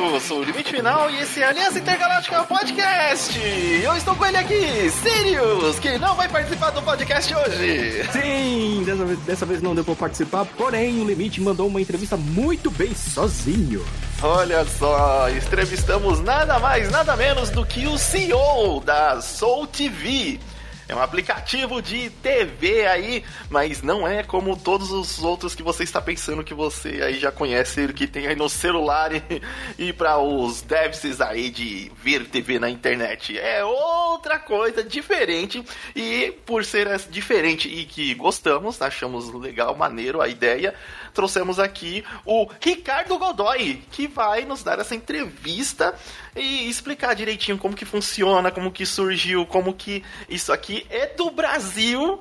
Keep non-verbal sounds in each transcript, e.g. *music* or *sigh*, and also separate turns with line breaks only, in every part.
eu sou o Limite Final e esse é Aliança Intergaláctica Podcast. Eu estou com ele aqui, Sirius, que não vai participar do podcast hoje.
Sim, dessa vez, dessa vez não deu pra participar, porém o Limite mandou uma entrevista muito bem sozinho.
Olha só, entrevistamos nada mais, nada menos do que o CEO da Soul TV. É um aplicativo de TV aí, mas não é como todos os outros que você está pensando que você aí já conhece, que tem aí no celular *laughs* e, e para os devs aí de ver TV na internet. É outra coisa diferente e por ser diferente e que gostamos, achamos legal, maneiro a ideia, trouxemos aqui o Ricardo Godoy, que vai nos dar essa entrevista e explicar direitinho como que funciona, como que surgiu, como que isso aqui é do Brasil.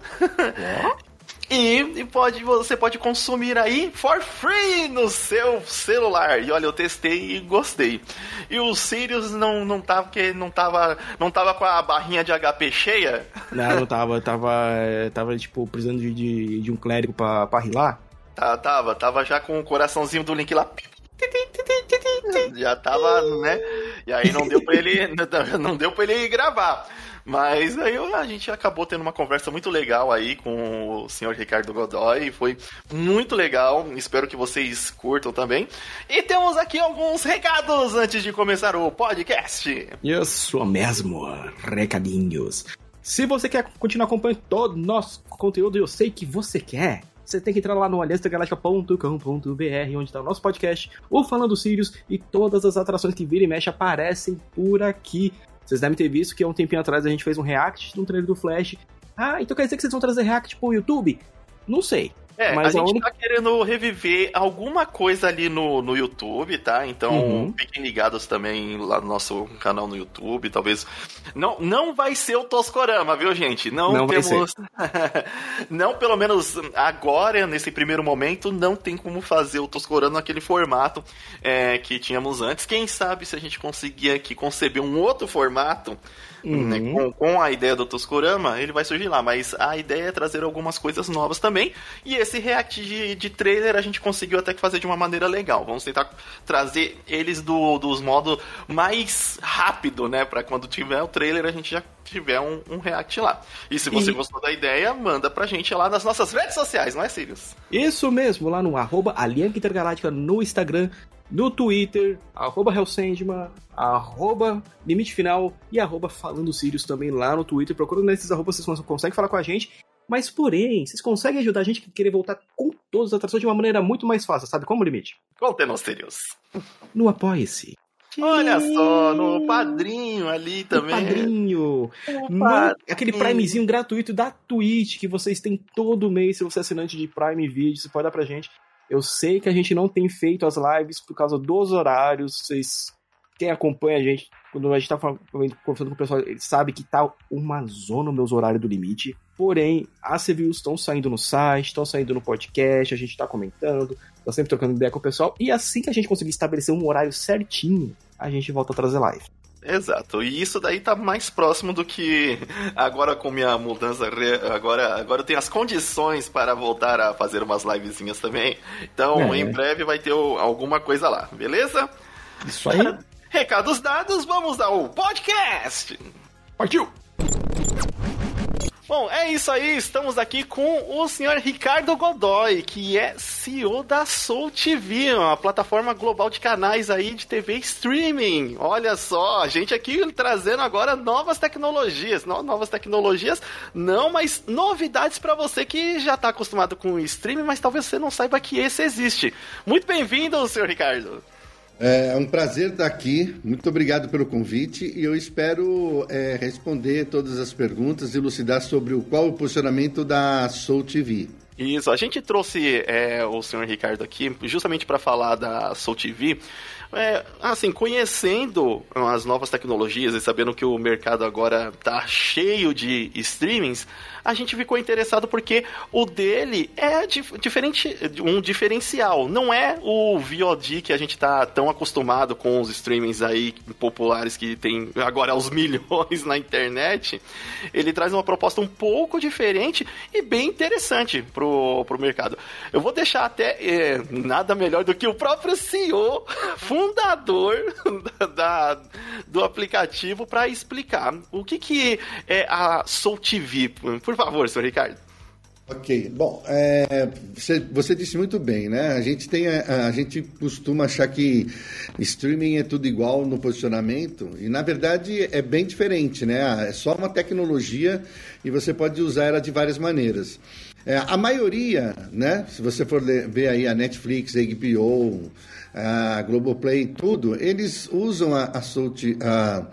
É? *laughs* E, pode, você pode consumir aí for free no seu celular. E olha, eu testei e gostei. E o Sirius não, não tava que não tava não tava com a barrinha de HP cheia? *laughs*
Não, não tava, tava tava tipo precisando de, de, de um clérigo para pra rilar.
Tá, tava, tava já com o coraçãozinho do Link lá. Já tava, né? E aí não deu pra ele. *laughs* *laughs* Não deu pra ele gravar. Mas aí a gente acabou tendo uma conversa muito legal aí com o senhor Ricardo Godoy. Foi muito legal. Espero que vocês curtam também. E temos aqui alguns recados antes de começar o podcast.
Isso mesmo, recadinhos. Se você quer continuar acompanhando todo o nosso conteúdo, eu sei que você quer você tem que entrar lá no aliançagaláctica.com.br, onde está o nosso podcast, o Falando Sirius e todas as atrações que vira e mexe aparecem por aqui. Vocês devem ter visto que há um tempinho atrás a gente fez um react de um trailer do Flash. Ah, então quer dizer que vocês vão trazer react pro YouTube? Não sei.
É, Mas a gente única... tá querendo reviver alguma coisa ali no, no YouTube, tá? Então uhum. fiquem ligados também lá no nosso canal no YouTube, talvez. Não, não vai ser o Toscorama, viu, gente? Não, não temos. *laughs* não, pelo menos agora, nesse primeiro momento, não tem como fazer o Toscorama naquele formato é, que tínhamos antes. Quem sabe se a gente conseguir aqui conceber um outro formato uhum. né, com, com, a ideia do Toscorama, ele vai surgir lá. Mas a ideia é trazer algumas coisas novas também. E esse react de, de trailer a gente conseguiu até que fazer de uma maneira legal. Vamos tentar trazer eles do, dos modos mais rápido, né? Para quando tiver o trailer a gente já tiver um, um react lá. E se você e... gostou da ideia, manda pra gente lá nas nossas redes sociais, não é, Sirius?
Isso mesmo, lá no arroba Intergaláctica no Instagram, no Twitter, arroba Hellsandman, arroba Limite Final e arroba Falando Sirius também lá no Twitter. Procurando nesses arrobas, vocês conseguem falar com a gente. Mas, porém, vocês conseguem ajudar a gente a querer voltar com todas as atrações de uma maneira muito mais fácil, sabe como, Limite?
Contem Sirius.
No Apoie-se.
Olha só, no padrinho ali também.
O padrinho. No, aquele Primezinho gratuito da Twitch que vocês têm todo mês. Se você é assinante de Prime Video, você pode dar pra gente. Eu sei que a gente não tem feito as lives por causa dos horários. Vocês, quem acompanha a gente, quando a gente tá conversando com o pessoal, ele sabe que tá uma zona meus horários do limite. Porém, as reviews estão saindo no site, estão saindo no podcast, a gente tá comentando, tá sempre trocando ideia com o pessoal. E assim que a gente conseguir estabelecer um horário certinho, a gente volta a trazer live.
Exato, e isso daí tá mais próximo do que agora com minha mudança, agora, agora eu tenho as condições para voltar a fazer umas livezinhas também. Então, é. em breve vai ter alguma coisa lá, beleza?
Isso aí.
Recados dados, vamos ao podcast.
Partiu!
Bom, é isso aí. Estamos aqui com o senhor Ricardo Godoy, que é CEO da Soul TV, uma plataforma global de canais aí de TV streaming. Olha só, a gente aqui trazendo agora novas tecnologias, não novas tecnologias, não, mas novidades para você que já está acostumado com o streaming, mas talvez você não saiba que esse existe. Muito bem-vindo, senhor Ricardo.
É um prazer estar aqui. Muito obrigado pelo convite e eu espero é, responder todas as perguntas e elucidar sobre o qual o posicionamento da Soul TV.
Isso, a gente trouxe é, o senhor Ricardo aqui justamente para falar da Soul TV. É, assim, conhecendo as novas tecnologias e sabendo que o mercado agora está cheio de streamings, a gente ficou interessado porque o dele é dif diferente, um diferencial. Não é o VOD que a gente tá tão acostumado com os streamings aí populares que tem agora aos *laughs* milhões na internet. Ele traz uma proposta um pouco diferente e bem interessante pro, pro mercado. Eu vou deixar até é, nada melhor do que o próprio CEO, *laughs* fundador *laughs* da, do aplicativo para explicar o que, que é a Soul TV. Por favor, senhor Ricardo.
Ok, bom, é, você, você, disse muito bem, né? A gente tem, a, a, gente costuma achar que streaming é tudo igual no posicionamento e na verdade é bem diferente, né? É só uma tecnologia e você pode usar ela de várias maneiras. É, a maioria, né? Se você for ver aí a Netflix, a HBO, a Globoplay, tudo, eles usam a, a, a,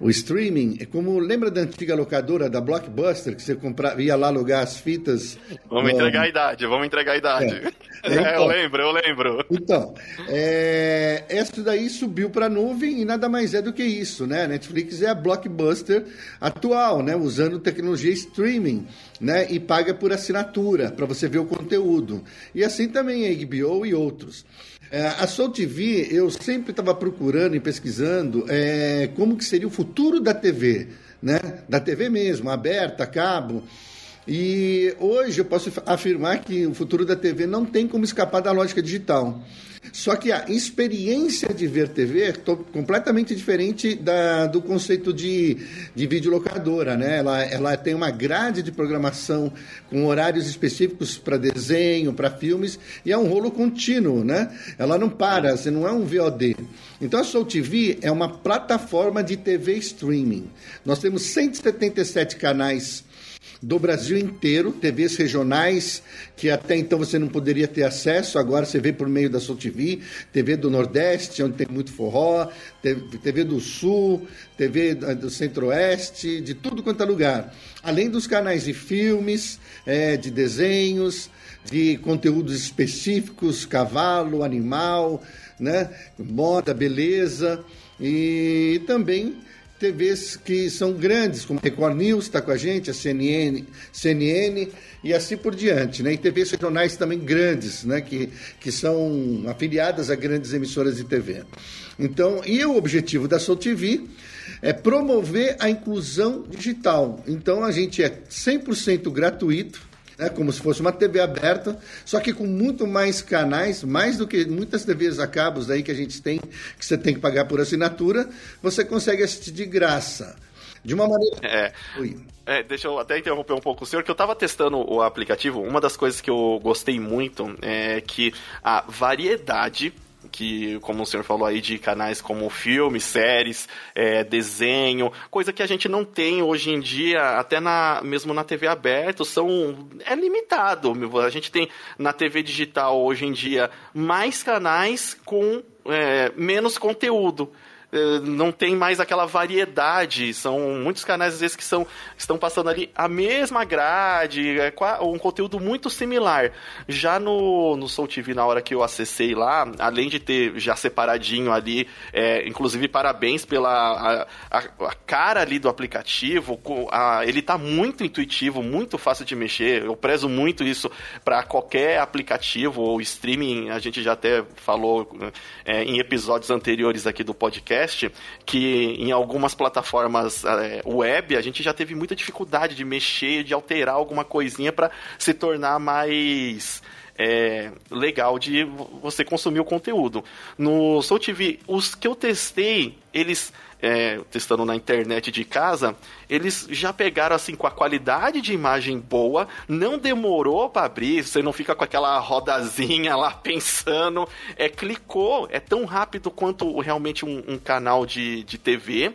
o streaming como lembra da antiga locadora da Blockbuster que você comprava, ia lá alugar as fitas.
Vamos no... entregar a idade, vamos entregar a idade. É. *laughs* Então, é, eu lembro, eu lembro.
Então, é, essa daí subiu para a nuvem e nada mais é do que isso, né? A Netflix é a Blockbuster atual, né? Usando tecnologia streaming, né? E paga por assinatura para você ver o conteúdo. E assim também a HBO e outros. É, a Soul TV, eu sempre estava procurando e pesquisando é, como que seria o futuro da TV, né? Da TV mesmo, aberta, cabo. E hoje eu posso afirmar que o futuro da TV não tem como escapar da lógica digital. Só que a experiência de ver TV é completamente diferente da, do conceito de, de videolocadora, né? Ela, ela tem uma grade de programação com horários específicos para desenho, para filmes, e é um rolo contínuo, né? Ela não para, você não é um VOD. Então a Soul TV é uma plataforma de TV streaming. Nós temos 177 canais do Brasil inteiro, TVs regionais que até então você não poderia ter acesso, agora você vê por meio da Sul TV, TV do Nordeste, onde tem muito forró, TV do Sul, TV do Centro-Oeste, de tudo quanto é lugar. Além dos canais de filmes, é, de desenhos, de conteúdos específicos, cavalo, animal, né, moda, beleza, e também TVs que são grandes, como a Record News está com a gente, a CNN, CNN e assim por diante, né? E TVs regionais também grandes, né? Que, que são afiliadas a grandes emissoras de TV. Então, e o objetivo da Soul TV é promover a inclusão digital. Então, a gente é 100% gratuito, né, como se fosse uma TV aberta, só que com muito mais canais, mais do que muitas TVs a cabos aí que a gente tem, que você tem que pagar por assinatura, você consegue assistir de graça. De uma maneira.
É. É, deixa eu até interromper um pouco o senhor, que eu estava testando o aplicativo. Uma das coisas que eu gostei muito é que a variedade que, como o senhor falou aí, de canais como filmes, séries, é, desenho, coisa que a gente não tem hoje em dia, até na, mesmo na TV aberta, são, é limitado. A gente tem na TV digital hoje em dia mais canais com é, menos conteúdo. Eh, não tem mais aquela variedade. São muitos canais, às vezes, que são, estão passando ali a mesma grade, é, um conteúdo muito similar. Já no, no Soul TV, na hora que eu acessei lá, além de ter já separadinho ali, é, inclusive parabéns pela a, a, a, cara ali do aplicativo, a, ele está muito intuitivo, muito fácil de mexer. Eu prezo muito isso para qualquer aplicativo ou streaming. A gente já até falou é, em episódios anteriores aqui do podcast que em algumas plataformas é, web a gente já teve muita dificuldade de mexer, de alterar alguma coisinha para se tornar mais é, legal de você consumir o conteúdo. No Soul TV, os que eu testei, eles é, testando na internet de casa, eles já pegaram assim com a qualidade de imagem boa, não demorou para abrir, você não fica com aquela rodazinha lá *laughs* pensando, é clicou, é tão rápido quanto realmente um, um canal de, de TV.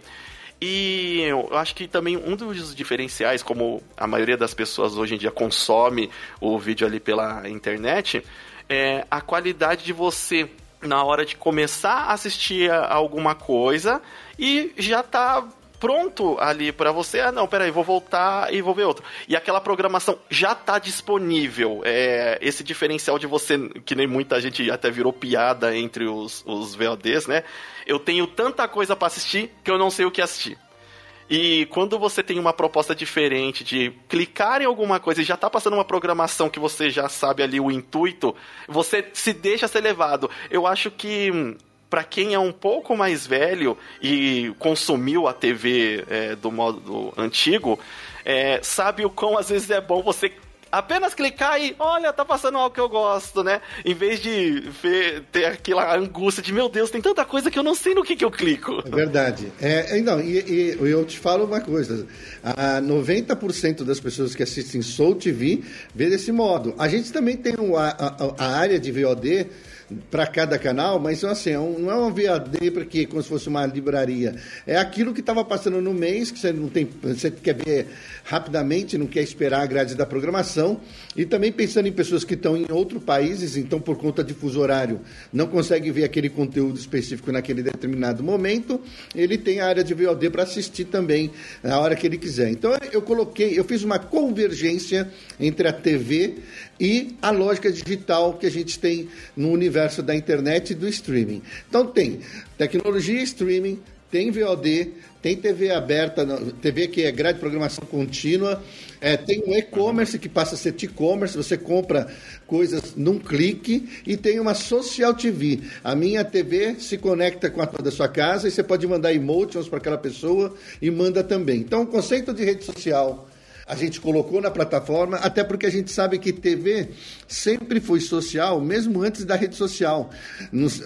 E eu acho que também um dos diferenciais, como a maioria das pessoas hoje em dia consome o vídeo ali pela internet, é a qualidade de você na hora de começar a assistir a alguma coisa e já tá pronto ali para você. Ah, não, peraí, vou voltar e vou ver outro. E aquela programação já tá disponível. É, esse diferencial de você, que nem muita gente até virou piada entre os, os VODs, né? Eu tenho tanta coisa para assistir que eu não sei o que assistir. E quando você tem uma proposta diferente de clicar em alguma coisa e já tá passando uma programação que você já sabe ali o intuito, você se deixa ser levado. Eu acho que para quem é um pouco mais velho e consumiu a TV é, do modo antigo, é, sabe o quão às vezes é bom você apenas clicar e, olha, tá passando algo que eu gosto, né? Em vez de ver, ter aquela angústia de, meu Deus, tem tanta coisa que eu não sei no que, que eu clico.
É verdade. É, não, e, e eu te falo uma coisa: a 90% das pessoas que assistem Soul TV vê desse modo. A gente também tem a, a, a área de VOD para cada canal, mas assim, é não é uma VAD porque como se fosse uma livraria. É aquilo que estava passando no mês, que você não tem, você quer ver rapidamente, não quer esperar a grade da programação. E também pensando em pessoas que estão em outros países, então por conta de fuso horário, não consegue ver aquele conteúdo específico naquele determinado momento, ele tem a área de VOD para assistir também na hora que ele quiser. Então eu coloquei, eu fiz uma convergência entre a TV e a lógica digital que a gente tem no universo da internet e do streaming. Então tem tecnologia streaming, tem VOD, tem TV aberta, TV que é grade de programação contínua, é, tem um e-commerce que passa a ser e-commerce, você compra coisas num clique e tem uma social TV. A minha TV se conecta com a da sua casa e você pode mandar emotions para aquela pessoa e manda também. Então, o conceito de rede social a gente colocou na plataforma, até porque a gente sabe que TV sempre foi social, mesmo antes da rede social.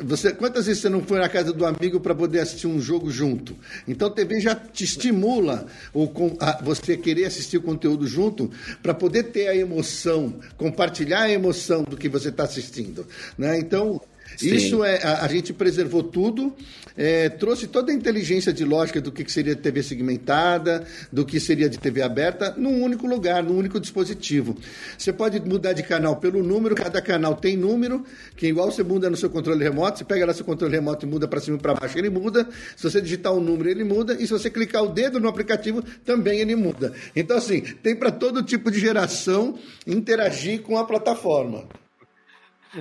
Você, quantas vezes você não foi na casa do amigo para poder assistir um jogo junto? Então, TV já te estimula o, a, você querer assistir o conteúdo junto para poder ter a emoção, compartilhar a emoção do que você está assistindo. Né? Então, Isso é, a, a, gente preservou tudo, é, trouxe toda a inteligência de lógica do que seria TV segmentada, do que seria de TV aberta, num único lugar, num único dispositivo. Você pode mudar de canal pelo número, cada canal tem número, que igual você muda no seu controle remoto, você pega lá seu controle remoto e muda para cima e para baixo, ele muda. Se você digitar o um número, ele muda. E se você clicar o dedo no aplicativo, também ele muda. Então, assim, tem para todo tipo de geração interagir com a plataforma.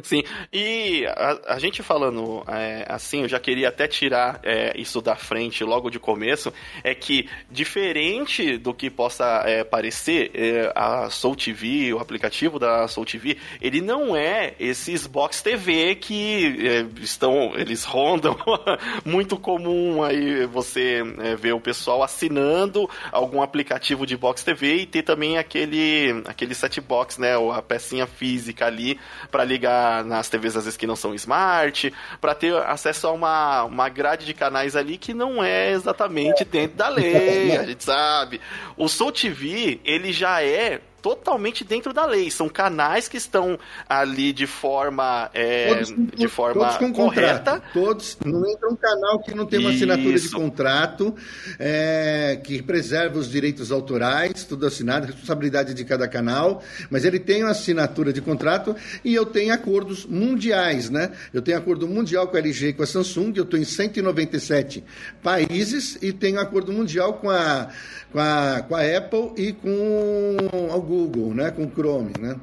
Sim, e a, a gente falando é, assim, eu já queria até tirar é, isso da frente logo de começo, é que diferente do que possa é, parecer, é, a Soul TV, o aplicativo da Soul TV, ele não é esses box TV que é, estão, eles rondam *laughs* muito comum aí você é, ver o pessoal assinando algum aplicativo de box TV e ter também aquele, aquele set box, né, a pecinha física ali para ligar nas TVs às vezes que não são smart, para ter acesso a uma, uma grade de canais ali que não é exatamente dentro da lei, a gente sabe. O Soul TV, ele já é totalmente dentro da lei. São canais que estão ali de forma, é, todos, de forma
todos com correta. Contrato. Todos, não entra um canal que não tem uma Isso. assinatura de contrato, é, que preserva os direitos autorais, tudo assinado, responsabilidade de cada canal, mas ele tem uma assinatura de contrato e eu tenho acordos mundiais, né? Eu tenho acordo mundial com a LG e com a Samsung, eu estou em 197 países e tenho acordo mundial com a com a, com a Apple e com o Google, né? Com o Chrome, né?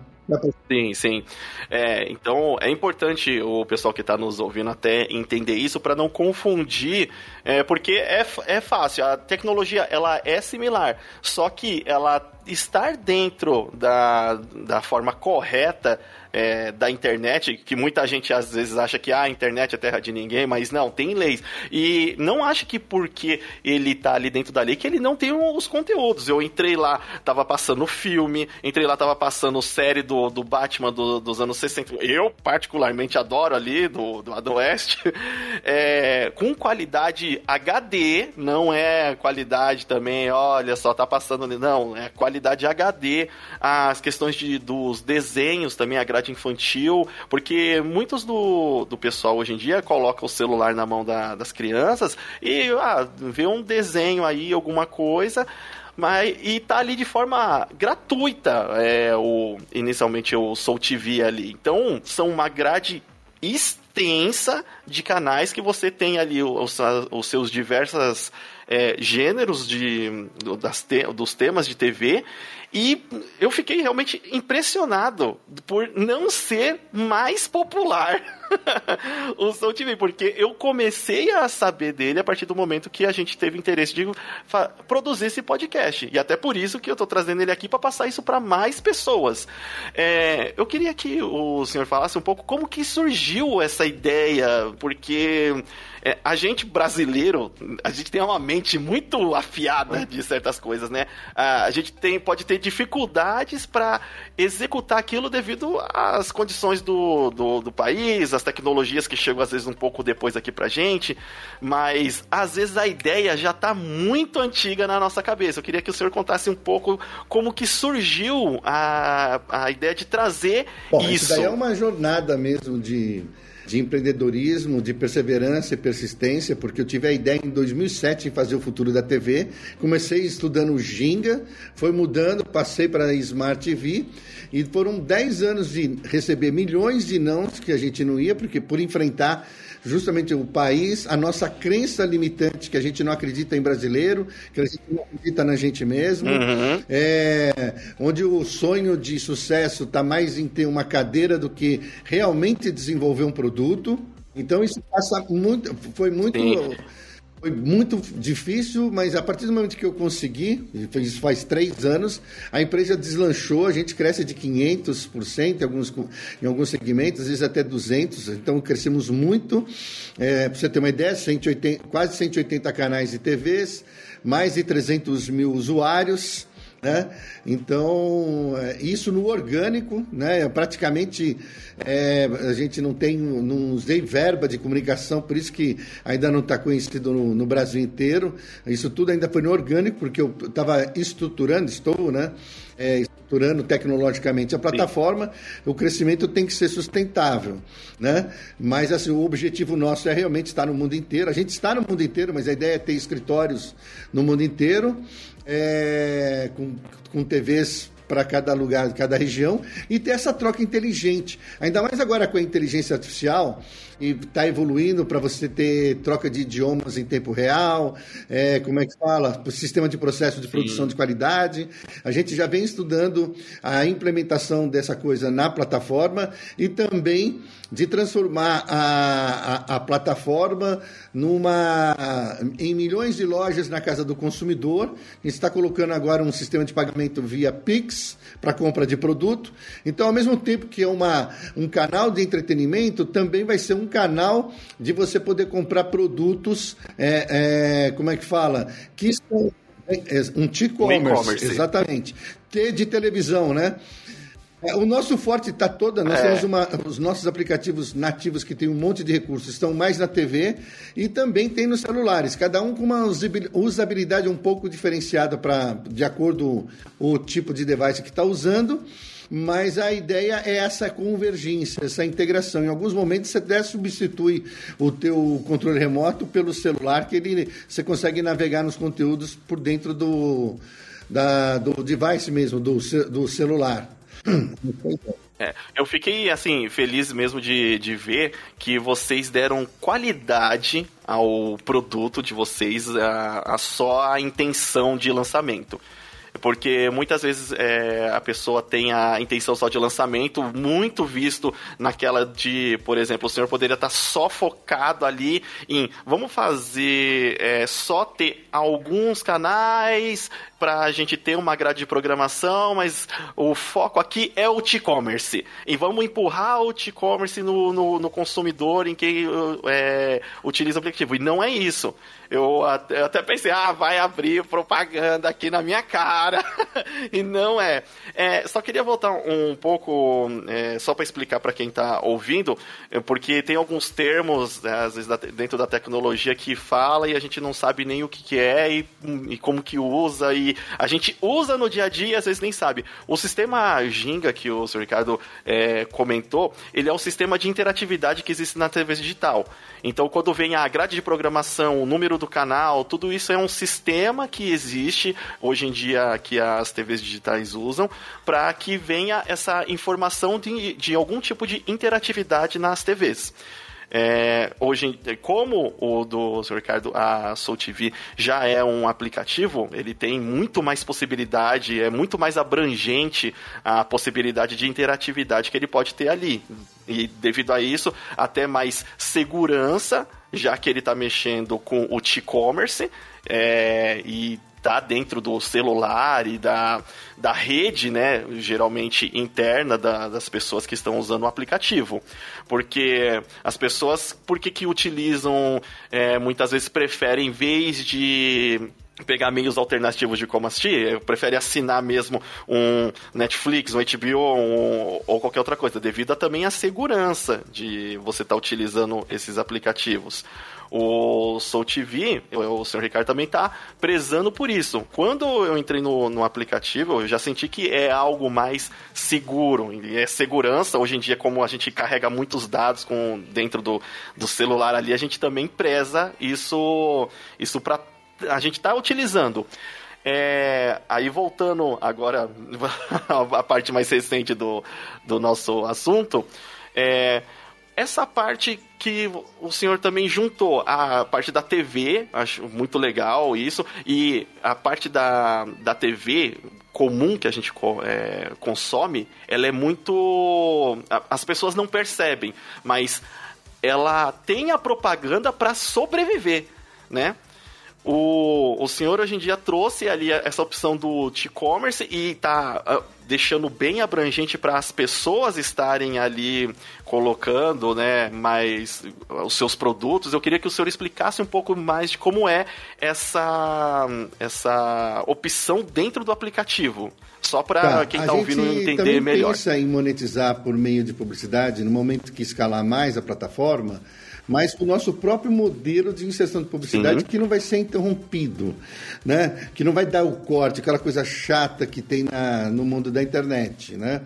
Sim, sim. É, então é importante o pessoal que está nos ouvindo até entender isso para não confundir, é, porque é, é fácil. A tecnologia ela é similar, só que ela estar dentro da, da forma correta é, da internet, que muita gente às vezes acha que ah, a internet é terra de ninguém, mas não, tem leis. E não acha que porque ele tá ali dentro da lei que ele não tem os conteúdos. Eu entrei lá, tava passando filme, entrei lá, tava passando série do, do Batman do, dos anos 60. Eu, particularmente, adoro ali, do, do West. *laughs* É, com qualidade HD, não é qualidade também, olha só, tá passando ali. Não, é qualidade HD. As questões de, dos desenhos também, a grade infantil, porque muitos do, do pessoal hoje em dia coloca o celular na mão da, das crianças e ah, vê um desenho aí, alguma coisa, mas e tá ali de forma gratuita, é, o, inicialmente o Soul TV ali. Então, são uma grade extensa de canais que você tem ali os, os seus diversos é, gêneros de, das te, dos temas de TV e eu fiquei realmente impressionado por não ser mais popular *laughs* *laughs* o Soul TV, porque eu comecei a saber dele a partir do momento que a gente teve interesse de produzir esse podcast. E até por isso que eu estou trazendo ele aqui para passar isso para mais pessoas. É, eu queria que o senhor falasse um pouco como que surgiu essa ideia, porque é, a gente brasileiro, a gente tem uma mente mente muito afiada de certas coisas, né? A gente tem, pode ter dificuldades para executar aquilo devido às condições do, do, do, país, as tecnologias que chegam às vezes um pouco depois aqui pra gente, mas às vezes a ideia já tá muito antiga na nossa cabeça. Eu queria que o senhor contasse um pouco como que surgiu a, a ideia de trazer Bom, isso. Isso
daí é uma jornada mesmo de de empreendedorismo, de perseverança e persistência, porque eu tive a ideia em 2007 em fazer o futuro da TV. Comecei estudando Ginga, foi mudando, passei para a Smart TV e foram 10 anos de receber milhões de nãos que a gente não ia, porque por enfrentar justamente o país, a nossa crença limitante, que a gente não acredita em brasileiro, que a gente não acredita na gente mesmo, uhum. é, onde o sonho de sucesso está mais em ter uma cadeira do que realmente desenvolver um produto. Então isso passa muito, foi muito Sim. Foi muito difícil, mas a partir do momento que eu consegui, isso faz três anos, a empresa deslanchou, a gente cresce de 500% em alguns, em alguns segmentos, às vezes até 200%, então crescemos muito. É, para você ter uma ideia, 180, quase 180 canais de TVs, mais de 300 mil usuários, né? Então, é, isso no orgânico, né? praticamente é, a gente não tem, não usei verba de comunicação, por isso que ainda não está conhecido no, no, Brasil inteiro. Isso tudo ainda foi no orgânico, porque eu estava estruturando, estou, né? É, estruturando tecnologicamente a plataforma, Sim. o crescimento tem que ser sustentável, né? Mas assim, o objetivo nosso é realmente estar no mundo inteiro. A gente está no mundo inteiro, mas a ideia é ter escritórios no mundo inteiro é, com, com TVs para cada lugar, cada região, e ter essa troca inteligente. Ainda mais agora com a inteligência artificial, e está evoluindo para você ter troca de idiomas em tempo real, é, como é que fala? O sistema de processo de produção Sim. de qualidade. A gente já vem estudando a implementação dessa coisa na plataforma e também de transformar a, a, a plataforma numa em milhões de lojas na casa do consumidor. A gente está colocando agora um sistema de pagamento via Pix para compra de produto. Então, ao mesmo tempo que é uma, um canal de entretenimento, também vai ser um canal de você poder comprar produtos, é, é, como é que fala? Que são é, é, um e-commerce, exatamente. T de televisão, né? É, o nosso forte está toda, nós é. temos uma, os nossos aplicativos nativos que tem um monte de recursos, estão mais na TV e também tem nos celulares, cada um com uma usabilidade um pouco diferenciada para de acordo com o tipo de device que está usando mas a ideia é essa convergência, essa integração. Em alguns momentos você até substitui o teu controle remoto pelo celular, que ele, você consegue navegar nos conteúdos por dentro do, da, do device mesmo, do, do celular.
É, eu fiquei, assim, feliz mesmo de, de ver que vocês deram qualidade ao produto de vocês, a, a só a intenção de lançamento. Porque muitas vezes é, a pessoa tem a intenção só de lançamento, muito visto naquela de, por exemplo, o senhor poderia estar só focado ali em vamos fazer é, só ter alguns canais para a gente ter uma grade de programação, mas o foco aqui é o e-commerce. E vamos empurrar o e-commerce no, no, no, consumidor em quem é, utiliza o aplicativo. E não é isso. Eu até, eu até pensei, ah, vai abrir propaganda aqui na minha cara. *laughs* e não é. é. Só queria voltar um pouco, é, só para explicar para quem está ouvindo, é, porque tem alguns termos, né, às vezes, dentro da tecnologia que fala e a gente não sabe nem o que, que é e, e como que usa. E a gente usa no dia a dia e às vezes nem sabe. O sistema Ginga, que o Sr. Ricardo é, comentou, ele é um sistema de interatividade que existe na TV digital. Então, quando vem a grade de programação, o número do canal, tudo isso é um sistema que existe hoje em dia que as TVs digitais usam para que venha essa informação de, de algum tipo de interatividade nas TVs. É, hoje, como o do Sr. Ricardo, a Soul TV já é um aplicativo, ele tem muito mais possibilidade, é muito mais abrangente a possibilidade de interatividade que ele pode ter ali. E devido a isso, até mais segurança, já que ele está mexendo com o e-commerce, é, e tá dentro do celular e da, da rede, né, geralmente interna da, das pessoas que estão usando o aplicativo. Porque as pessoas, por que, que utilizam, é, muitas vezes preferem, em vez de pegar meios alternativos de como assistir, prefere assinar mesmo um Netflix, um HBO um, ou qualquer outra coisa, devido a, também à segurança de você estar tá utilizando esses aplicativos. O Soul TV, o senhor Ricardo também está prezando por isso. Quando eu entrei no, no aplicativo, eu já senti que é algo mais seguro. É segurança. Hoje em dia, como a gente carrega muitos dados com, dentro do, do celular ali, a gente também preza isso, isso para a gente está utilizando. É, aí voltando agora *laughs* a parte mais recente do, do nosso assunto, é, essa parte que o senhor também juntou, a parte da TV, acho muito legal isso, e a parte da, da TV comum que a gente é, consome, ela é muito. As pessoas não percebem, mas ela tem a propaganda para sobreviver, né? O, o senhor hoje em dia trouxe ali essa opção do e-commerce e está uh, deixando bem abrangente para as pessoas estarem ali colocando, né, mais os seus produtos. Eu queria que o senhor explicasse um pouco mais de como é essa essa opção dentro do aplicativo. Só para tá, quem está ouvindo entender melhor. A
gente pensa em monetizar por meio de publicidade no momento que escalar mais a plataforma mas o nosso próprio modelo de inserção de publicidade que não vai ser interrompido, né? que não vai dar o corte, aquela coisa chata que tem na, no mundo da internet. Né?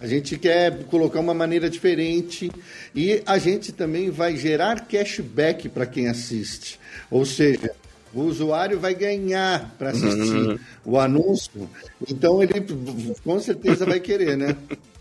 A gente quer colocar uma maneira diferente e a gente também vai gerar cashback para quem assiste. Ou seja, o usuário vai ganhar para assistir uhum. o anúncio, então ele com certeza vai querer, né? *laughs*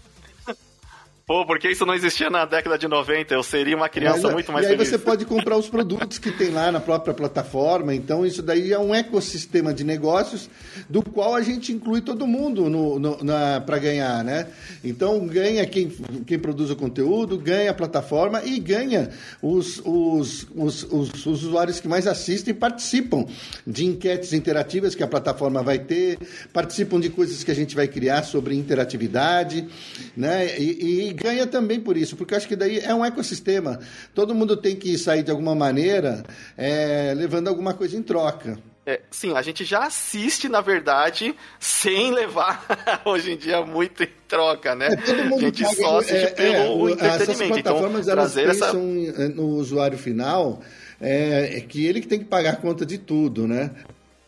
Pô, porque isso não existia na década de 90, eu seria uma criança muito mais
E aí
feliz.
você pode comprar os produtos que tem lá na própria plataforma, então isso daí é um ecossistema de negócios do qual a gente inclui todo mundo no, no para ganhar, né? Então ganha quem, quem produz o conteúdo, ganha a plataforma e ganha os, os, os, os, os usuários que mais assistem e participam de enquetes interativas que a plataforma vai ter, participam de coisas que a gente vai criar sobre interatividade, né? e, e ganha também por isso, porque eu acho que daí é um ecossistema. Todo mundo tem que sair de alguma maneira é, levando alguma coisa em troca.
É, sim, a gente já assiste, na verdade, sem levar *laughs* hoje em dia muito em troca, né? É,
todo mundo a gente paga, só assiste é, pelo é, entretenimento. Essas então, plataformas elas pensam essa... no usuário final é, é, que ele que tem que pagar conta de tudo, né?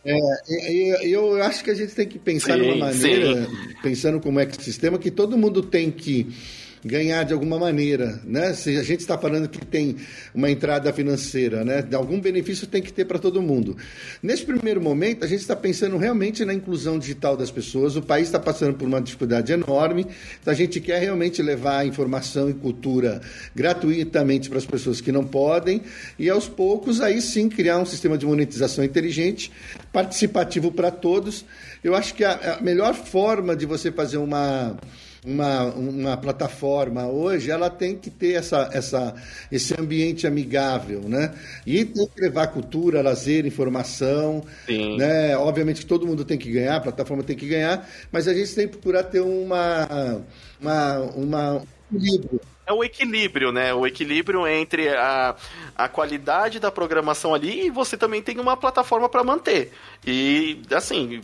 É, eu acho que a gente tem que pensar sim, numa maneira, sim. pensando como ecossistema, que todo mundo tem que ganhar de alguma maneira, né? Se a gente está falando que tem uma entrada financeira, né? De algum benefício tem que ter para todo mundo. Nesse primeiro momento, a gente está pensando realmente na inclusão digital das pessoas. O país está passando por uma dificuldade enorme. Então a gente quer realmente levar informação e cultura gratuitamente para as pessoas que não podem e aos poucos aí sim criar um sistema de monetização inteligente, participativo para todos. Eu acho que a, a melhor forma de você fazer uma uma, uma plataforma hoje, ela tem que ter essa, essa, esse ambiente amigável, né? E tem que levar cultura, lazer, informação, Sim. né? Obviamente que todo mundo tem que ganhar, a plataforma tem que ganhar, mas a gente tem que procurar ter uma, uma, uma equilíbrio
é o equilíbrio, né? O equilíbrio entre a, a qualidade da programação ali e você também tem uma plataforma para manter. E, assim,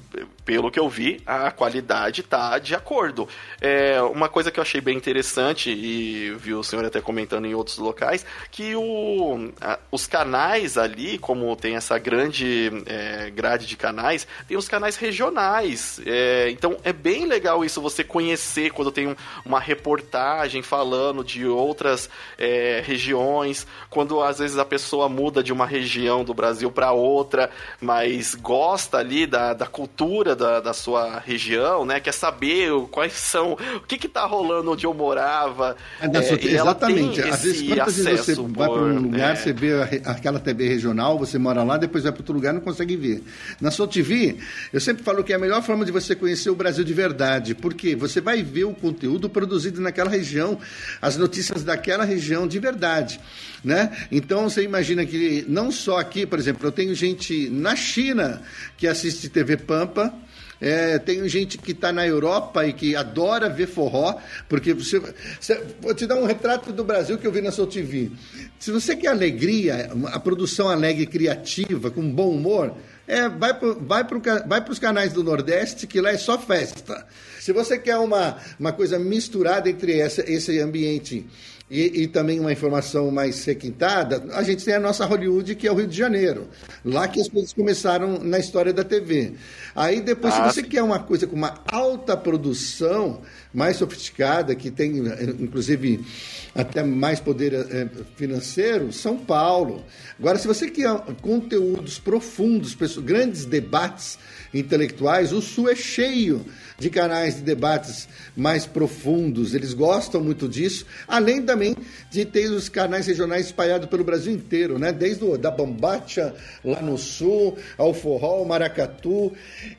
pelo que eu vi, a qualidade tá de acordo. É, uma coisa que eu achei bem interessante, e vi o senhor até comentando em outros locais, que o, a, os canais ali, como tem essa grande é, grade de canais, tem os canais regionais. É, então é bem legal isso, você conhecer quando tem um, uma reportagem falando de outras é, regiões, quando às vezes a pessoa muda de uma região do Brasil para outra, mas gosta ali da, da cultura da, da sua região, né? Quer saber quais são, o que que tá rolando onde eu morava.
É, é, exatamente. Às vezes, quantas vezes você por, vai para um lugar, é... você vê aquela TV regional, você mora lá, depois vai para outro lugar e não consegue ver. Na sua TV, eu sempre falo que é a melhor forma de você conhecer o Brasil de verdade, porque você vai ver o conteúdo produzido naquela região, as notícias daquela região de verdade. Né? Então você imagina que não só aqui, por exemplo, eu tenho gente na China que assiste TV Pampa, é, tenho gente que está na Europa e que adora ver forró, porque você, você, Vou te dar um retrato do Brasil que eu vi na Soul TV. Se você quer alegria, a produção alegre, criativa, com bom humor, é, vai para vai os canais do Nordeste, que lá é só festa. Se você quer uma, uma coisa misturada entre essa, esse ambiente e, e, também uma informação mais requintada, a gente tem a nossa Hollywood, que é o Rio de Janeiro. Lá que as coisas começaram na história da TV. Aí depois, ah, se você quer uma coisa com uma alta produção, mais sofisticada, que tem, inclusive, até mais poder é, financeiro, São Paulo. Agora, se você quer conteúdos profundos, grandes debates intelectuais, o Sul é cheio de canais de debates mais profundos. Eles gostam muito disso, além também de ter os canais regionais espalhados pelo Brasil inteiro, né? Desde o, da Bambacha lá no sul, ao Forró, ao Maracatu.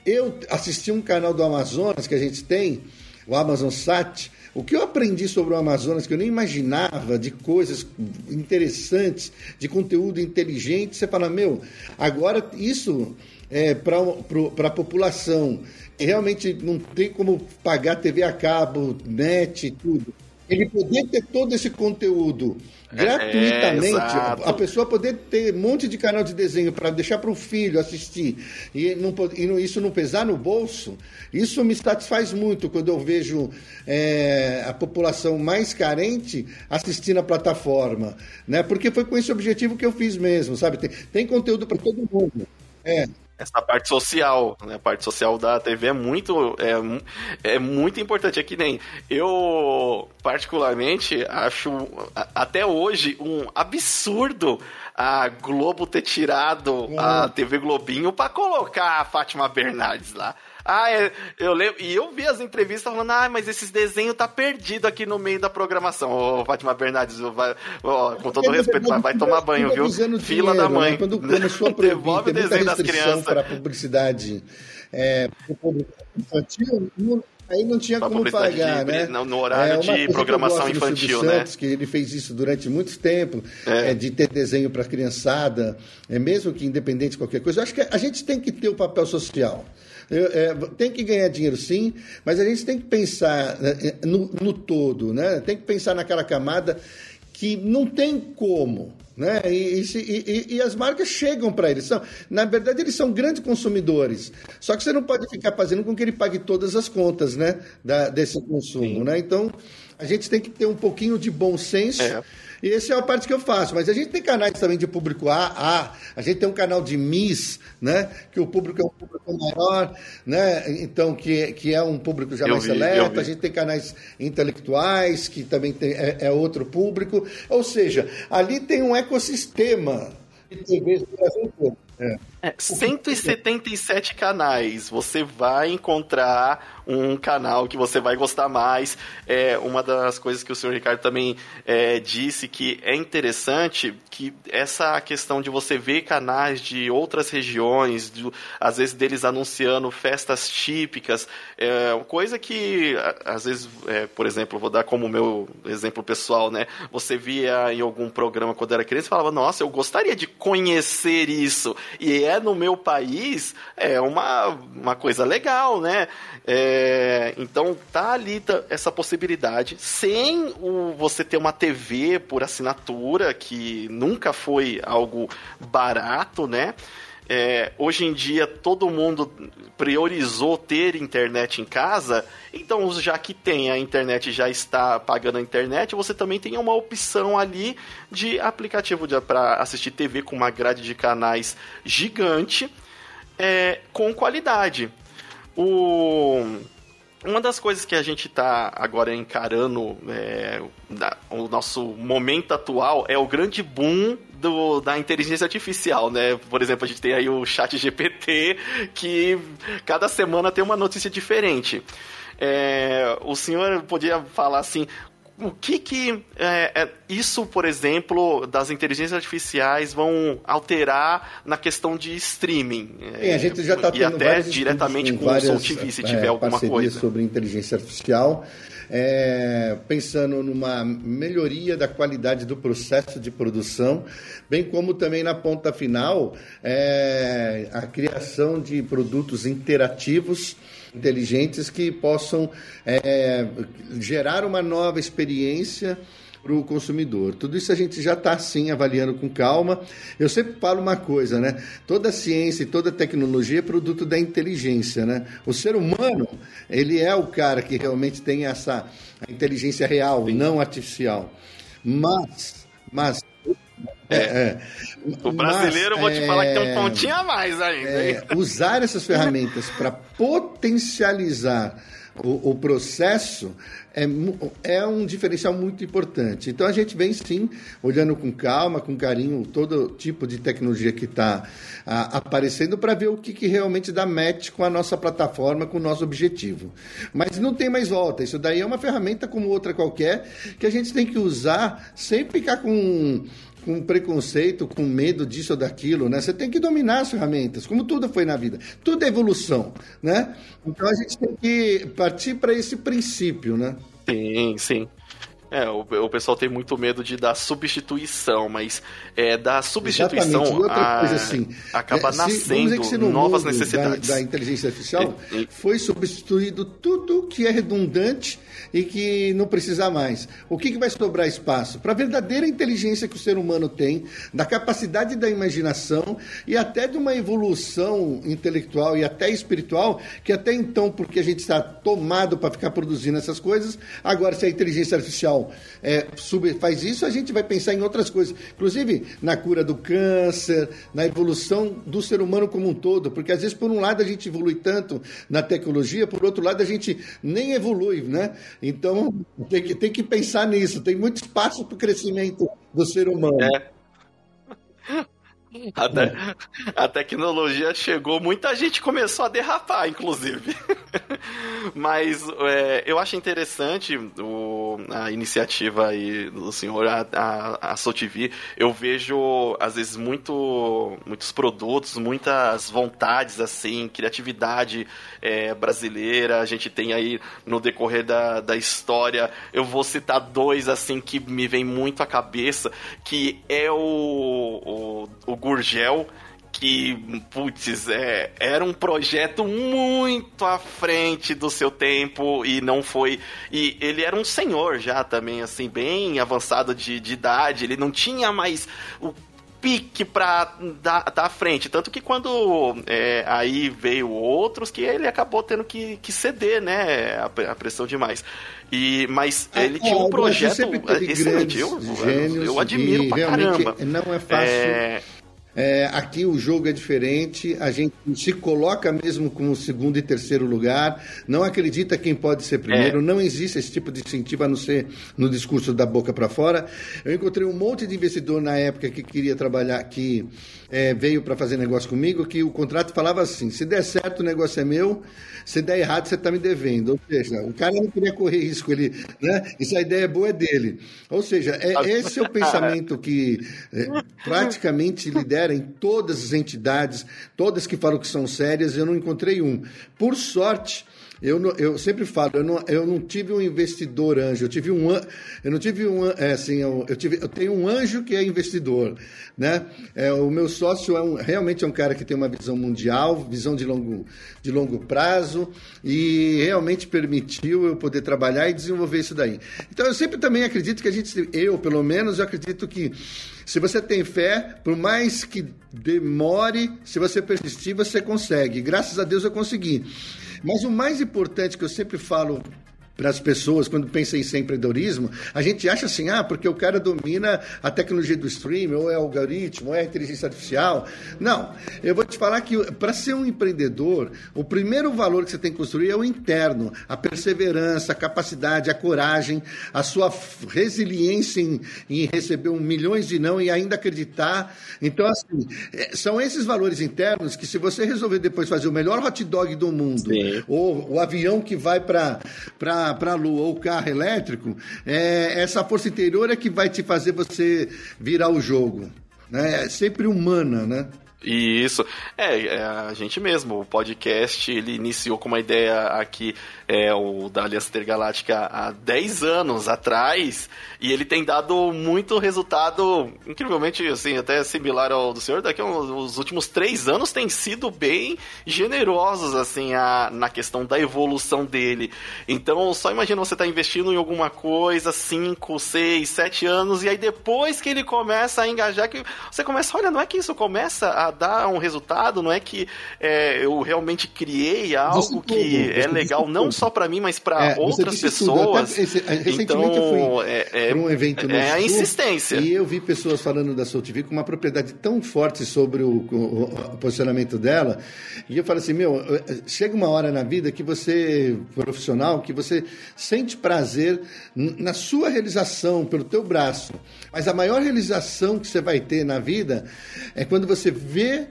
Eu assisti um canal do Amazonas que a gente tem, o Amazon Sat, o que eu aprendi sobre o Amazonas, que eu nem imaginava, de coisas interessantes, de conteúdo inteligente, você fala, meu, agora isso é, para a população realmente não tem como pagar TV a cabo, net, tudo. Ele poder ter todo esse conteúdo é, gratuitamente, é, a pessoa poder ter um monte de canal de desenho para deixar para o filho assistir e, não, e isso não pesar no bolso, isso me satisfaz muito quando eu vejo é, a população mais carente assistindo a plataforma, né? Porque foi com esse objetivo que eu fiz mesmo, sabe? Tem, tem conteúdo para todo mundo. É
essa parte social, né? A parte social da TV é muito, é, é muito importante. É que nem eu, particularmente, acho até hoje um absurdo a Globo ter tirado a TV Globinho para colocar a Fátima Bernardes lá. Ah, é, eu lembro. E eu vi as entrevistas falando, ah, mas esses desenhos tá perdido aqui no meio da programação. Ô, Fátima Bernardes, vai, ó, com todo respeito, vai, vai tomar banho, viu? Fila dinheiro, da mãe. Né?
Quando começou a *laughs* proibir, Devolve o desenho das crianças. para publicidade é, infantil, aí não tinha como pagar, de, né?
No, no horário é, de programação infantil, né? Santos,
que ele fez isso durante muito tempo, é. É, de ter desenho para criançada, é mesmo que independente de qualquer coisa. Eu acho que a gente tem que ter o papel social. É, tem que ganhar dinheiro sim, mas a gente tem que pensar né, no, no todo, né? Tem que pensar naquela camada que não tem como. Né? E, e, e, as marcas chegam para eles. São, na verdade, eles são grandes consumidores. Só que você não pode ficar fazendo com que ele pague todas as contas né? da, desse consumo. Né? Então, a gente tem que ter um pouquinho de bom senso. É e essa é a parte que eu faço. Mas a gente tem canais também de público A, A. A gente tem um canal de Miss, né? Que o público é um público maior, né? Então, que, que é um público já mais vi, seleto. A gente tem canais intelectuais, que também tem, é, é outro público. Ou seja, ali tem um ecossistema de TVs do Brasil inteiro.
É. É, 177 canais. Você vai encontrar um canal que você vai gostar mais. É uma das coisas que o senhor Ricardo também é, disse que é interessante que essa questão de você ver canais de outras regiões, de, às vezes deles anunciando festas típicas, é coisa que às vezes, é, por exemplo, vou dar como meu exemplo pessoal, né? Você via em algum programa quando era criança e falava, nossa, eu gostaria de conhecer isso. E é no meu país, é uma, uma coisa legal, né? É, então tá ali tá, essa possibilidade, sem o, você ter uma TV por assinatura, que nunca foi algo barato, né? É, hoje em dia todo mundo priorizou ter internet em casa, então já que tem a internet já está pagando a internet, você também tem uma opção ali de aplicativo para assistir TV com uma grade de canais gigante é, com qualidade. O uma das coisas que a gente está agora encarando, é, o nosso momento atual, é o grande boom do, da inteligência artificial, né? Por exemplo, a gente tem aí o chat GPT, que cada semana tem uma notícia diferente. É, o senhor podia falar assim, o que que é, é, isso, por exemplo, das inteligências artificiais vão alterar na questão de streaming?
É, a gente já está
tendo e até diretamente com, várias, o Soul TV, se tiver alguma coisa.
sobre inteligência artificial é, pensando numa melhoria da qualidade do processo de produção, bem como também na ponta final, é, a criação de produtos interativos inteligentes que possam é, gerar uma nova experiência para o consumidor. Tudo isso a gente já está, sim, avaliando com calma. Eu sempre falo uma coisa, né? Toda ciência e toda tecnologia é produto da inteligência, né? O ser humano, ele é o cara que realmente tem essa inteligência real, sim. não artificial. Mas, mas
é, é. O brasileiro, Mas, vou te é, falar que tem um pontinho a mais ainda. É,
usar essas ferramentas para potencializar o, o processo é, é um diferencial muito importante. Então a gente vem sim olhando com calma, com carinho, todo tipo de tecnologia que está aparecendo para ver o que, que, realmente dá match com a nossa plataforma, com o nosso objetivo. Mas não tem mais volta. Isso daí é uma ferramenta como outra qualquer que a gente tem que usar sem ficar com com preconceito, com medo disso ou daquilo, né? Você tem que dominar as ferramentas, como tudo foi na vida. Tudo é evolução, né? Então a gente tem que partir para esse princípio, né?
Sim, sim. É, o, o, pessoal tem muito medo de dar substituição, mas é, da substituição
outra a, coisa assim,
acaba é, se, nascendo novas necessidades.
Da, da inteligência artificial e, e... foi substituído tudo que é redundante e que não precisa mais. O que, que vai sobrar espaço? Para a verdadeira inteligência que o ser humano tem, da capacidade da imaginação e até de uma evolução intelectual e até espiritual, que até então, porque a gente está tomado para ficar produzindo essas coisas, agora se a inteligência artificial é, faz isso, a gente vai pensar em outras coisas. Inclusive na cura do câncer, na evolução do ser humano como um todo, porque às vezes, por um lado, a gente evolui tanto na tecnologia, por outro lado, a gente nem evolui, né? Então, tem que, tem que pensar nisso. Tem muito espaço para o crescimento do ser humano.
É. A, te... a, tecnologia chegou, muita gente começou a derrapar, inclusive. *laughs* Mas é, eu acho interessante o, a iniciativa aí do senhor, a, a, a SoTV. Eu vejo, às vezes, muito, muitos produtos, muitas vontades, assim, criatividade é, brasileira. A gente tem aí no decorrer da, da história. Eu vou citar dois, assim, que me vem muito à cabeça, que é o, o, o Gurgel que, putz, é, era um projeto muito à frente do seu tempo e não foi. E ele era um senhor já também, assim, bem avançado de, de idade, ele não tinha mais o pique pra dar, dar à frente. Tanto que quando é, aí veio outros, que ele acabou tendo que, que ceder, né? A, a pressão demais. E, mas é, ele tinha um projeto excelente. Eu, eu, eu admiro pra caramba.
Não é fácil. É é, aqui o jogo é diferente, a gente se coloca mesmo como segundo e terceiro lugar, não acredita quem pode ser primeiro, é. não existe esse tipo de incentivo a não ser no discurso da boca para fora. Eu encontrei um monte de investidor na época que queria trabalhar, que é, veio para fazer negócio comigo, que o contrato falava assim: se der certo, o negócio é meu, se der errado, você está me devendo. Ou seja, o cara não queria correr risco, ele, né? Essa ideia boa é dele. Ou seja, é, esse é o pensamento que é, praticamente lidera *laughs* em todas as entidades, todas que falam que são sérias, eu não encontrei um. Por sorte, eu, não, eu sempre falo, eu não, eu não tive um investidor anjo, eu tive um eu não tive um é, assim, eu, eu, tive, eu tenho um anjo que é investidor, né? É, o meu sócio é um, realmente é um cara que tem uma visão mundial, visão de longo, de longo prazo e realmente permitiu eu poder trabalhar e desenvolver isso daí. Então eu sempre também acredito que a gente, eu pelo menos, eu acredito que se você tem fé, por mais que demore, se você persistir, você consegue. Graças a Deus eu consegui. Mas o mais importante que eu sempre falo para as pessoas, quando pensa em ser empreendedorismo, a gente acha assim, ah, porque o cara domina a tecnologia do streaming, ou é algoritmo, ou é inteligência artificial. Não, eu vou te falar que para ser um empreendedor, o primeiro valor que você tem que construir é o interno, a perseverança, a capacidade, a coragem, a sua resiliência em, em receber um milhões de não e ainda acreditar. Então, assim, é, são esses valores internos que se você resolver depois fazer o melhor hot dog do mundo, Sim. ou o avião que vai para para a Lua ou carro elétrico, é, essa força interior é que vai te fazer você virar o jogo. Né? É sempre humana, né?
Isso. É, é, a gente mesmo. O podcast ele iniciou com uma ideia aqui, é, o da Aliança Intergaláctica, há 10 anos atrás. E ele tem dado muito resultado, incrivelmente, assim, até similar ao do senhor. Daqui os últimos três anos tem sido bem generosos, assim, a, na questão da evolução dele. Então, só imagina você estar tá investindo em alguma coisa, 5, 6, 7 anos, e aí depois que ele começa a engajar, que você começa, olha, não é que isso começa a dar um resultado, não é que é, eu realmente criei algo que é legal não só para mim, mas para é, outras pessoas.
Esse, recentemente então, eu fui é, é, um evento no
É a insistência.
E eu vi pessoas falando da Soul TV com uma propriedade tão forte sobre o, o, o posicionamento dela, e eu falo assim, meu, chega uma hora na vida que você, profissional, que você sente prazer na sua realização pelo teu braço, mas a maior realização que você vai ter na vida é quando você vê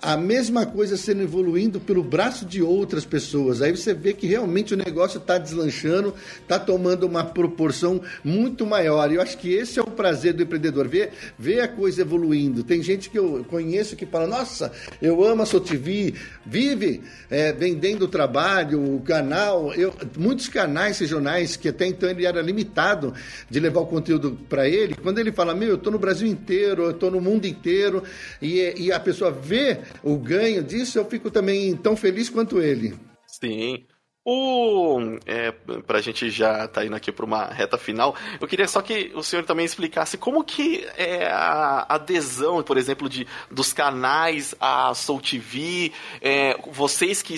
a mesma coisa sendo evoluindo pelo braço de outras pessoas. Aí você vê que realmente o negócio está deslanchando, está tomando uma proporção muito maior. E eu acho que esse é o prazer do empreendedor, ver, ver a coisa evoluindo. Tem gente que eu conheço que fala, nossa, eu amo a SoTV, vive é, vendendo o trabalho, o canal. Eu, muitos canais regionais que até então ele era limitado de levar o conteúdo para ele, quando ele fala, meu, eu estou no Brasil inteiro, eu estou no mundo inteiro, e, e a pessoa vê o ganho disso, eu fico também tão feliz quanto ele.
Sim. O, é, pra gente já tá indo aqui para uma reta final, eu queria só que o senhor também explicasse como que é a adesão, por exemplo, de, dos canais à Soul TV, é, vocês que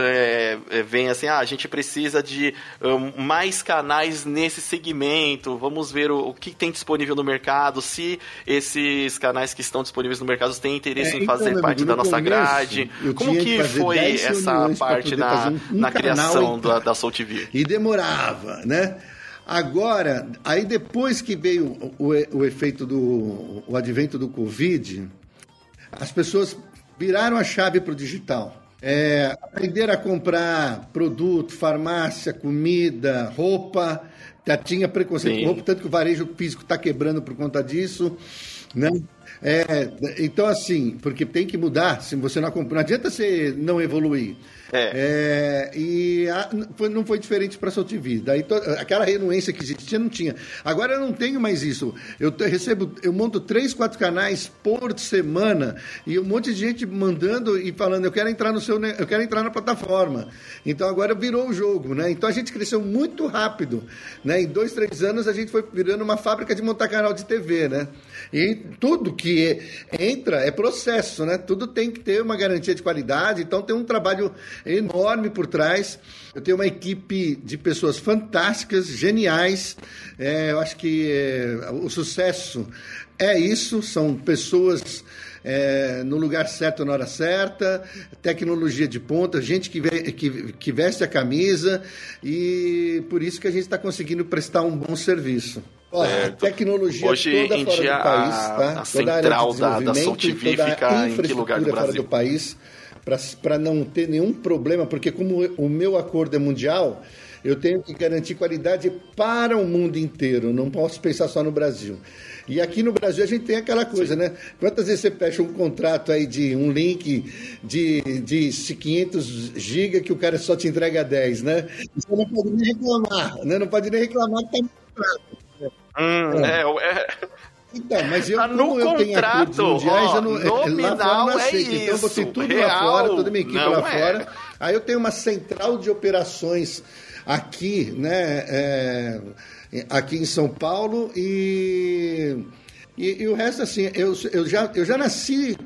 é, é, veem assim, ah, a gente precisa de um, mais canais nesse segmento, vamos ver o, o, que tem disponível no mercado, se esses canais que estão disponíveis no mercado têm interesse é, em então, fazer parte da nossa começo, grade, como que, que foi essa parte na, um na criação criação da, da Soul TV.
E demorava, né? Agora, aí depois que veio o, o, o efeito do o advento do Covid, as pessoas viraram a chave para o digital. É, aprenderam a comprar produto, farmácia, comida, roupa. Já tinha preconceito com roupa, tanto que o varejo físico está quebrando por conta disso. Né? É, então, assim, porque tem que mudar, se você não acompanha, não adianta você não evoluir. É. é e a, foi, não foi diferente para a Soul TV. Daí to, aquela renuência que existia não tinha. Agora eu não tenho mais isso. Eu recebo, eu monto três, quatro canais por semana e um monte de gente mandando e falando, eu quero entrar no seu, eu quero entrar na plataforma. Então agora virou o jogo, né? Então a gente cresceu muito rápido, né? Em dois, três anos a gente foi virando uma fábrica de montar canal de TV, né? E tudo que entra é processo, né? Tudo tem que ter uma garantia de qualidade. Então tem um trabalho enorme por trás. Eu tenho uma equipe de pessoas fantásticas, geniais. É, eu acho que é, o sucesso é isso, são pessoas é, no lugar certo na hora certa, tecnologia de ponta, gente que, que, que veste a camisa e por isso que a gente está conseguindo prestar um bom serviço. Olha, a tecnologia
Hoje
toda fora
dia,
do país, tá?
A, a central da, da Soltivi fica em que lugar do Brasil?
fora do país para não ter nenhum problema, porque como o meu acordo é mundial, eu tenho que garantir qualidade para o mundo inteiro, não posso pensar só no Brasil. E aqui no Brasil a gente tem aquela coisa, Sim. né? Quantas vezes você fecha um contrato aí de um link de, de 500 GB que o cara só te entrega 10, né? Você não pode nem reclamar, né? Não pode nem reclamar que tá no
contrato. Hum, é. É, é,
então, mas eu, tá como eu tenho acordos mundiais, ó, eu não, não aceito. É isso, então eu botei tudo real, lá fora, toda a minha equipe lá é. fora. Aí eu tenho uma central de operações aqui, né? É, aqui em São Paulo e e, e, o resto, assim, eu, eu, já, eu já nasci.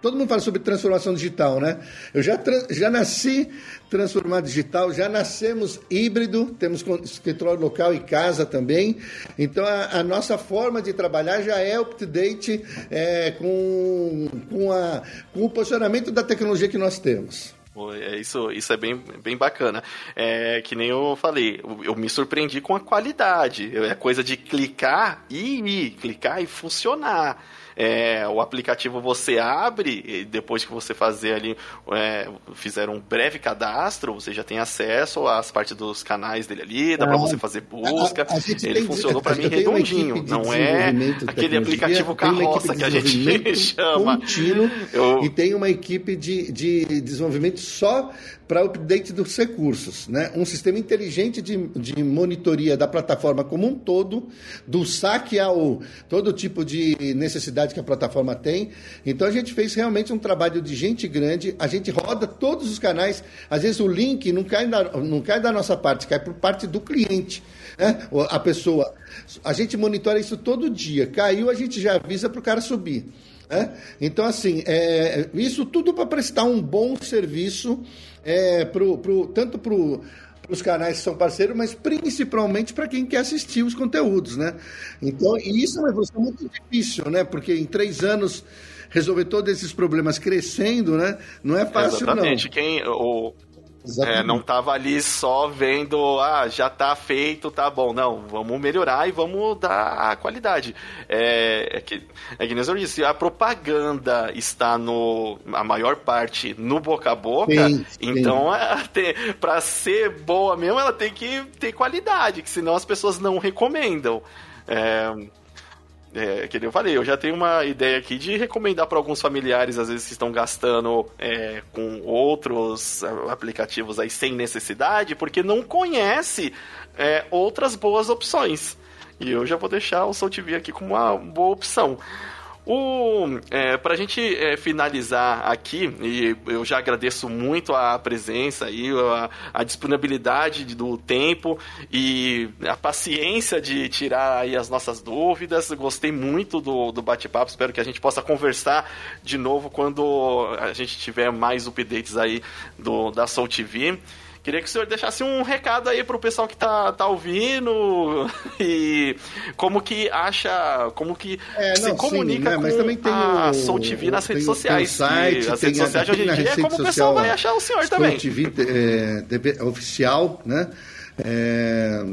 Todo mundo fala sobre transformação digital, né? Eu já, já nasci transformado digital, já nascemos híbrido, temos escritório local e casa também. Então, a, a nossa forma de trabalhar já é up-to-date é, com, com, a, com o posicionamento da tecnologia que nós temos.
É, isso, isso é bem, bem bacana. É, que nem eu falei, eu, eu me surpreendi com a qualidade. É coisa de clicar e ir, clicar e funcionar. É, o aplicativo você abre, e depois que você fazer ali, é, fizer um breve cadastro, você já tem acesso às partes dos canais dele ali, dá ah, para você fazer busca. A, a Ele tem, funcionou para mim redondinho, não é aquele aplicativo carroça que a gente *laughs* chama.
Contínuo, Eu... E tem uma equipe de, de desenvolvimento só para update dos recursos, né? Um sistema inteligente de, de monitoria da plataforma como um todo, do saque ao todo tipo de necessidade que a plataforma tem. Então a gente fez realmente um trabalho de gente grande, a gente roda todos os canais, às vezes o link não cai, na, não cai da nossa parte, cai por parte do cliente, né? A pessoa. A gente monitora isso todo dia. Caiu, a gente já avisa para o cara subir. Né? Então, assim, é, isso tudo para prestar um bom serviço é, pro, pro, tanto para os canais que são parceiros, mas principalmente para quem quer assistir os conteúdos, né? Então, e isso é uma evolução muito difícil, né? Porque em três anos resolver todos esses problemas crescendo, né? Não é fácil,
Exatamente. não. Quem, o, é, não tava ali só vendo, ah, já tá feito, tá bom. Não, vamos melhorar e vamos dar a qualidade. É, é que, é que eu disse, a propaganda está no, a maior parte no boca a boca, sim, então *laughs* para ser boa mesmo, ela tem que ter qualidade, que senão as pessoas não recomendam. É, é, que eu falei, eu já tenho uma ideia aqui de recomendar para alguns familiares, às vezes, que estão gastando é, com outros aplicativos aí sem necessidade, porque não conhece é, outras boas opções. E eu já vou deixar o Soul TV aqui como uma boa opção. O, é, para a gente é, finalizar aqui, e eu já agradeço muito a presença e a, a, disponibilidade do tempo e a paciência de tirar as nossas dúvidas. Gostei muito do, do bate-papo, espero que a gente possa conversar de novo quando a gente tiver mais updates aí do, da Soul TV. Queria que o senhor deixasse um recado aí pro pessoal que tá, tá ouvindo *laughs* e como que acha, como que
é,
se comunica sim, né? Mas também tem a o, Soul TV nas redes sociais.
Site,
as redes sociais hoje em dia é como o pessoal vai achar o senhor
Soul
também.
TV é, oficial, né? É,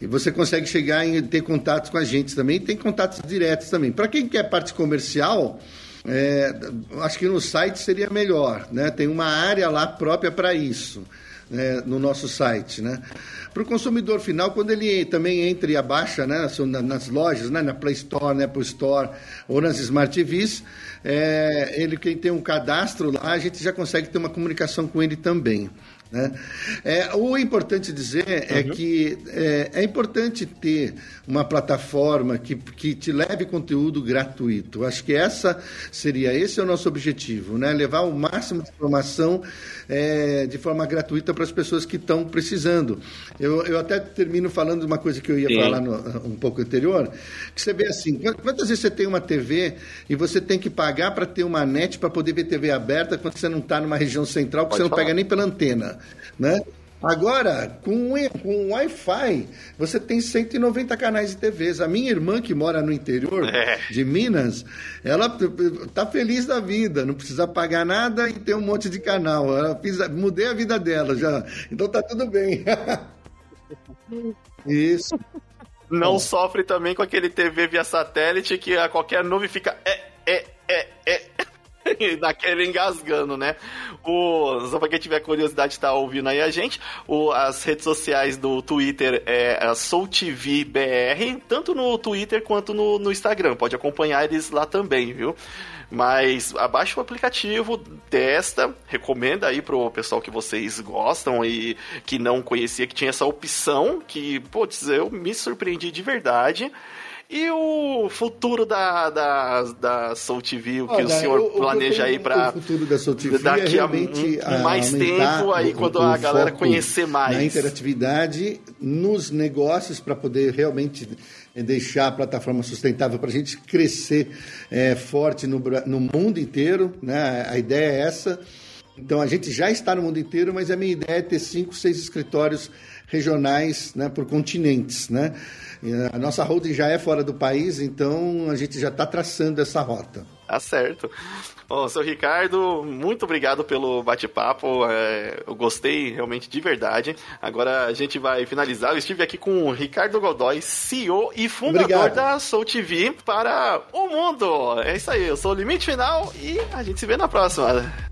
e você consegue chegar e ter contatos com a gente também. Tem contatos diretos também. Para quem quer parte comercial, é, acho que no site seria melhor, né? Tem uma área lá própria para isso né, no nosso site, né? Para o consumidor final, quando ele também entra e abaixa né, nas lojas, né, na Play Store, na Apple Store ou nas Smart TVs, é, ele quem tem um cadastro lá, a gente já consegue ter uma comunicação com ele também. Né? É, o importante dizer é uhum. que é, é, importante ter uma plataforma que, que te leve conteúdo gratuito. Acho que essa seria esse é o nosso objetivo, né? Levar o máximo de informação é, de forma gratuita para as pessoas que estão precisando. Eu, eu até termino falando de uma coisa que eu ia Sim. falar no, um pouco anterior, que você vê assim, quantas vezes você tem uma TV e você tem que pagar para ter uma net para poder ver TV aberta quando você não está numa região central, que você não falar. pega nem pela antena, né? Agora, com, com Wi-Fi, você tem 190 canais de TVs. A minha irmã, que mora no interior é. de Minas, ela tá feliz da vida, não precisa pagar nada e tem um monte de canal. Eu fiz, mudei a vida dela já. Então tá tudo bem. *laughs*
Isso. Não Bom. sofre também com aquele TV via satélite que a qualquer nuvem fica. É, é, é, é. *laughs* daquele engasgando, né? O, só pra quem tiver curiosidade tá ouvindo aí a gente, o, as redes sociais do Twitter é a SoulTVBR, tanto no Twitter quanto no, no Instagram. Pode acompanhar eles lá também, viu? Mas abaixa o aplicativo, testa, recomenda aí pro pessoal que vocês gostam e que não conhecia que tinha essa opção, que, putz, eu me surpreendi de verdade. E o futuro da, da, da Soul TV, o que Olha, o senhor eu, planeja aí para
o futuro da Soul TV
daqui é realmente a, um, mais tempo aí o, quando o a galera conhecer mais
na interatividade nos negócios para poder realmente deixar a plataforma sustentável para a gente crescer é, forte no, no mundo inteiro, né? A ideia é essa. Então a gente já está no mundo inteiro, mas a minha ideia é ter cinco, seis escritórios regionais, né, por continentes, né? A nossa holding já é fora do país, então a gente já está traçando essa rota.
Tá certo. Bom, seu Ricardo, muito obrigado pelo bate-papo. É, eu gostei realmente de verdade. Agora a gente vai finalizar. Eu estive aqui com o Ricardo Godoy, CEO e fundador obrigado. da Soul TV para o mundo. É isso aí, eu sou o Limite Final e a gente se vê na próxima.